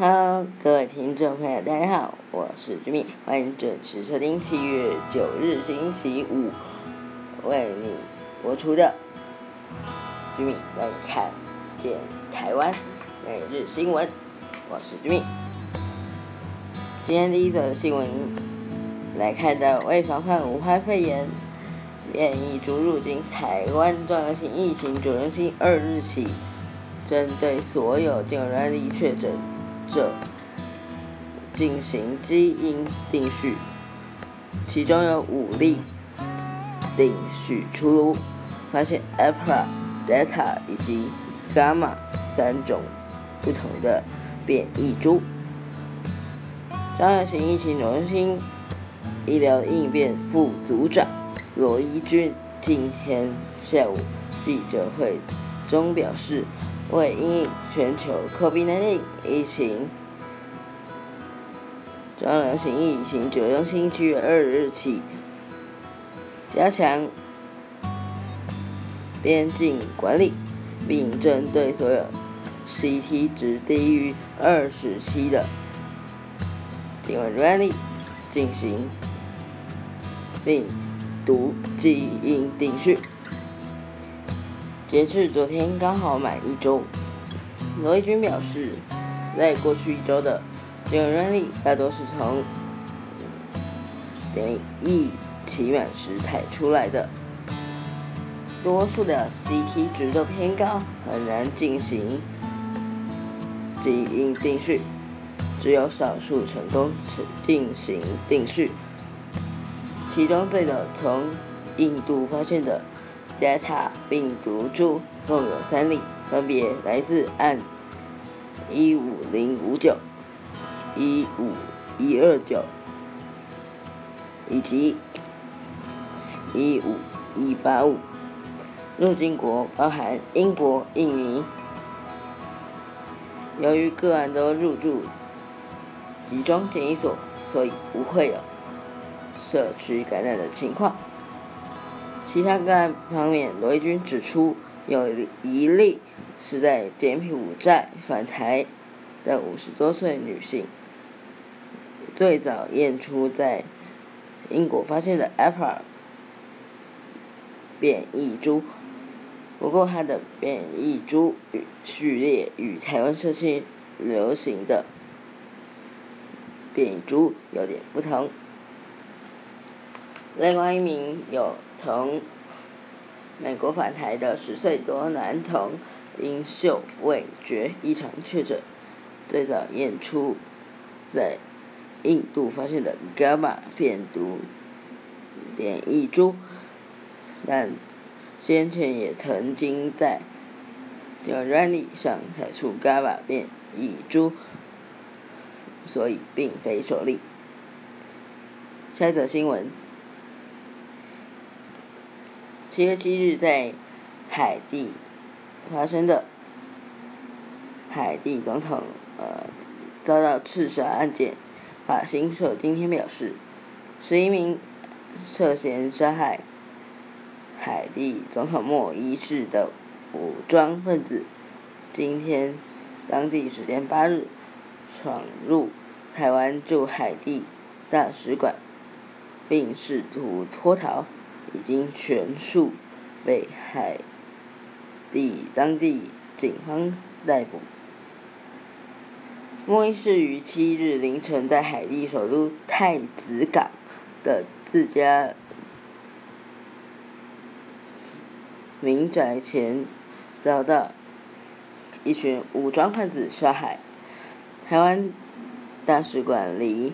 Hello，各位听众朋友，大家好，我是居民，欢迎准时收听七月九日星期五为你播出的居民来看见台湾每日新闻，我是居民。今天第一则新闻来看到，为防范武汉肺炎变异株入境台湾，重要性疫情主中心二日起，针对所有境外力确诊者进行基因定序，其中有五例定序出炉，发现 Alpha、Delta 以及 Gamma 三种不同的变异株。张亚型疫情中心医疗应变副组长罗一军今天下午记者会中表示，为应全球 COVID-19 疫情，张亚型疫情九中心七月二日起加强边境管理，并针对所有 CT 值低于二十七的。因为 Rally 进行病毒基因定序，截至昨天刚好满一周。罗伊军表示，在过去一周的因为 Rally 大多是从点疫期满时采出来的，多数的 CT 值都偏高，很难进行基因定序。只有少数成功进行定序，其中最早从印度发现的 Delta 病毒株共有三例，分别来自按一五零五九、一五一二九以及一五一八五。入境国包含英国、印尼。由于个案都入住。集中检疫所，所以不会有社区感染的情况。其他个案方面，罗毅军指出，有一例是在柬埔寨返台的五十多岁女性，最早验出在英国发现的 APR 变异株，不过它的变异株序列与台湾社区流行的。变异株有点不同。另外一名有从美国返台的十岁多男童因嗅味觉异常确诊，最早验出在印度发现的伽马变毒变异株，但先前也曾经在叫 r a n y 上采出伽马变异株。所以并非首例。下一则新闻：七月七日在海地发生的海地总统呃遭到刺杀案件，法新社今天表示，十一名涉嫌杀害海地总统莫伊士的武装分子，今天当地时间八日。闯入台湾驻海地大使馆，并试图脱逃，已经全数被海地当地警方逮捕。莫伊士于七日凌晨在海地首都太子港的自家民宅前遭到一群武装分子杀害。台湾大使馆离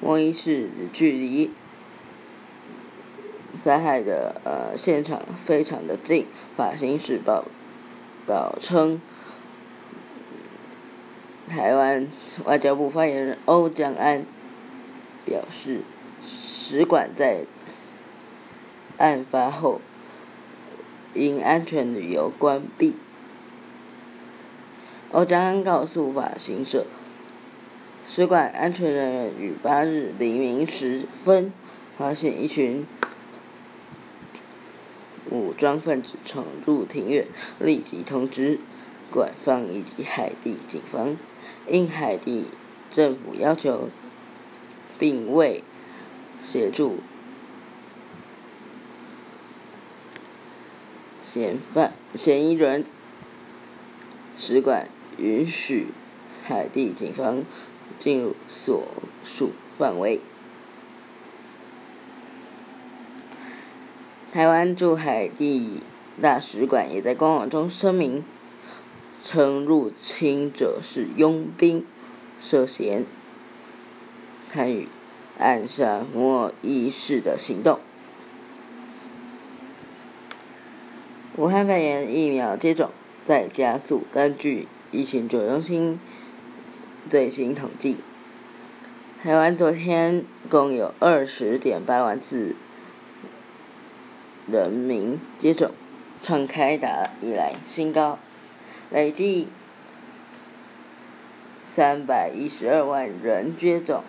莫伊士距离杀害的呃现场非常的近。法新社报道称，台湾外交部发言人欧江安表示，使馆在案发后因安全理由关闭。欧江安告诉法新社，使馆安全人员于八日黎明时分发现一群武装分子闯入庭院，立即通知馆方以及海地警方，应海地政府要求，并未协助嫌犯嫌疑人，使馆允许海地警方进入所属范围。台湾驻海地大使馆也在官网中声明，称入侵者是佣兵，涉嫌参与暗杀莫伊士的行动。武汉肺炎疫苗接种在加速，根据疫情指挥中心最新统计，台湾昨天共有二十点八万次。人民接种，创开打以来新高，累计三百一十二万人接种，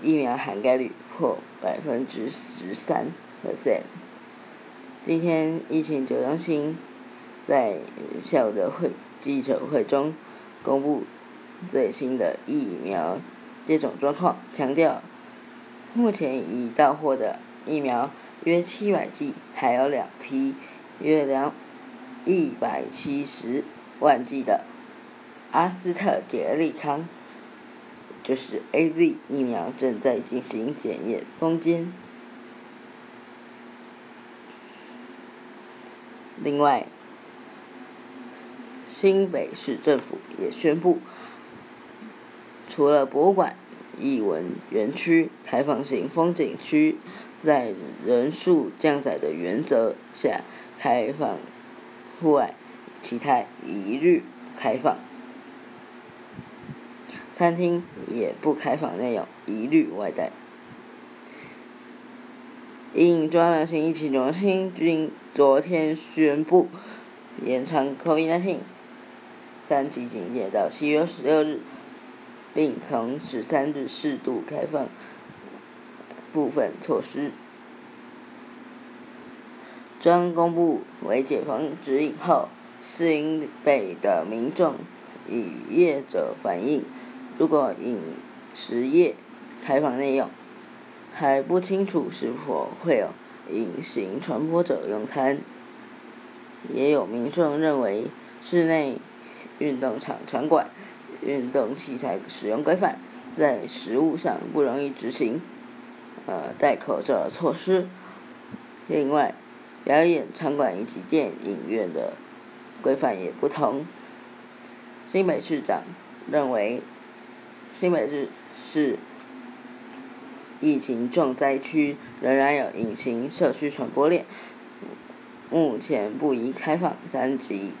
疫苗涵盖率破百分之十三 percent。今天疫情指挥中心在校的会记者会中公布最新的疫苗接种状况，强调目前已到货的疫苗。约七百剂，还有两批约两一百七十万剂的阿斯特捷利康，就是 A Z 疫苗正在进行检验封监。另外，新北市政府也宣布，除了博物馆、艺文园区、开放型风景区。在人数降载的原则下开放户外，其他一律开放。餐厅也不开放内容，一律外带。因中央新疫情中心均昨天宣布延长 COVID-19 三级警戒到七月十六日，并从十三日适度开放。部分措施。将公布为解封指引后，新北的民众与业者反映，如果饮食业开放内用，还不清楚是否会有隐形传播者用餐。也有民众认为，室内运动场场馆运动器材使用规范在实物上不容易执行。呃，戴口罩措施。另外，表演场馆以及电影院的规范也不同。新北市长认为，新北市是疫情重灾区，仍然有隐形社区传播链，目前不宜开放三级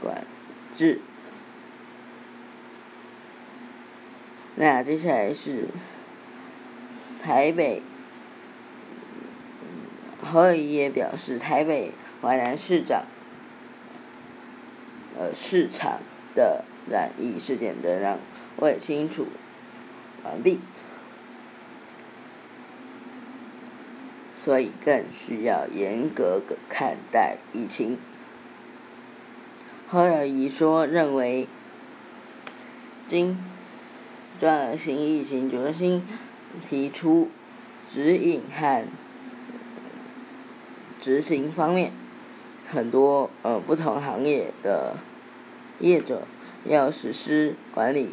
管制。那接下来是。台北，何以也表示，台北淮南市长，呃，市场的染疫事件仍然未清楚完毕，所以更需要严格看待疫情。何尔仪说，认为，今转新疫情决心。提出指引和执行方面，很多呃不同行业的业者要实施管理，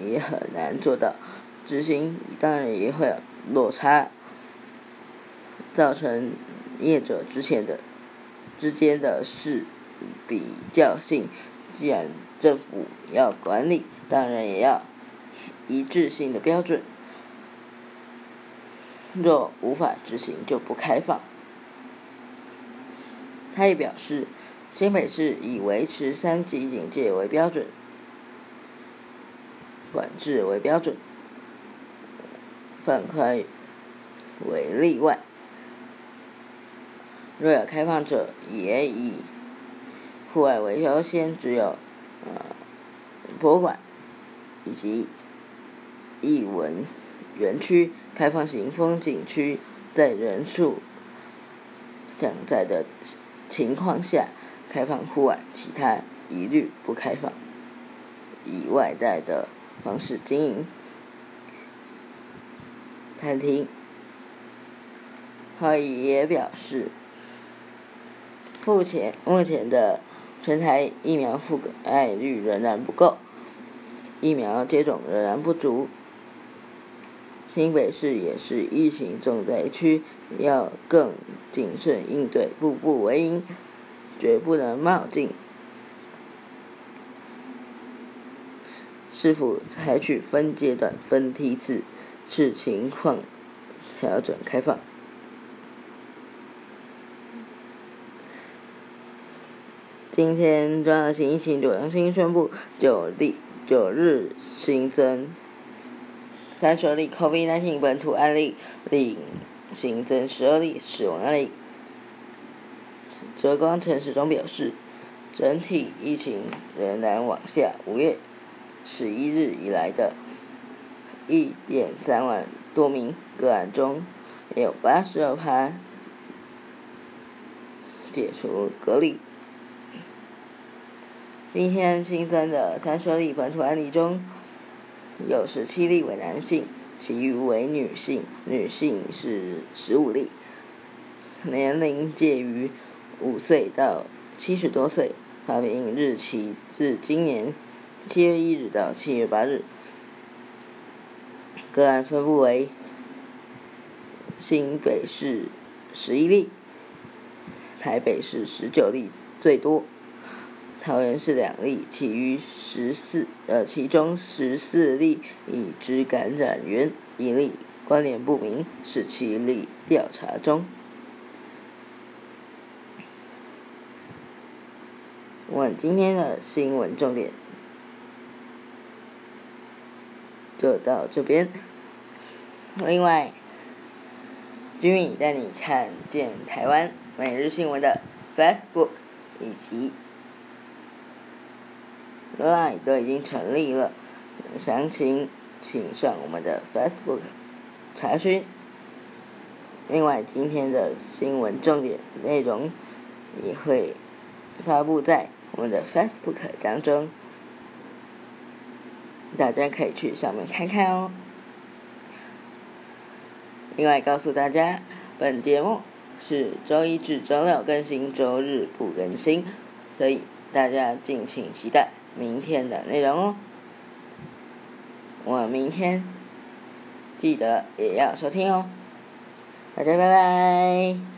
也很难做到，执行当然也会有落差，造成业者之前的之间的是比较性。既然政府要管理，当然也要一致性的标准。若无法执行，就不开放。他也表示，新北市以维持三级警戒为标准，管制为标准，放宽为例外。若有开放者，也以户外为优先，只有呃博物馆以及艺文。园区开放型风景区在人数降载的情况下开放户外，其他一律不开放。以外带的方式经营餐厅。他也表示，目前目前的全台疫苗覆盖率仍然不够，疫苗接种仍然不足。新北市也是疫情重灾区，要更谨慎应对，步步为营，绝不能冒进。是否采取分阶段、分梯次，视情况调整开放？今天中央新疫情中心宣布，九例九日新增三十二例 COVID-19 本土案例，另新增十二例死亡案例。泽光城市中表示，整体疫情仍然往下。五月十一日以来的一点三万多名个案中，有八十二趴解除隔离。今天新增的三十例本土案例中，有十七例为男性，其余为女性，女性是十五例，年龄介于五岁到七十多岁，发病日期自今年七月一日到七月八日，个案分布为新北市十一例，台北市十九例最多。桃园是两例，其余十四呃，其中十四例已知感染源一例关联不明，十七例调查中。我们今天的新闻重点就到这边。另外，居民带你看见台湾每日新闻的 Facebook 以及。Line 都已经成立了，详情请上我们的 Facebook 查询。另外，今天的新闻重点内容也会发布在我们的 Facebook 当中，大家可以去上面看看哦。另外，告诉大家，本节目是周一至周六更新，周日不更新，所以大家敬请期待。明天的内容哦，我明天记得也要收听哦，大家拜拜。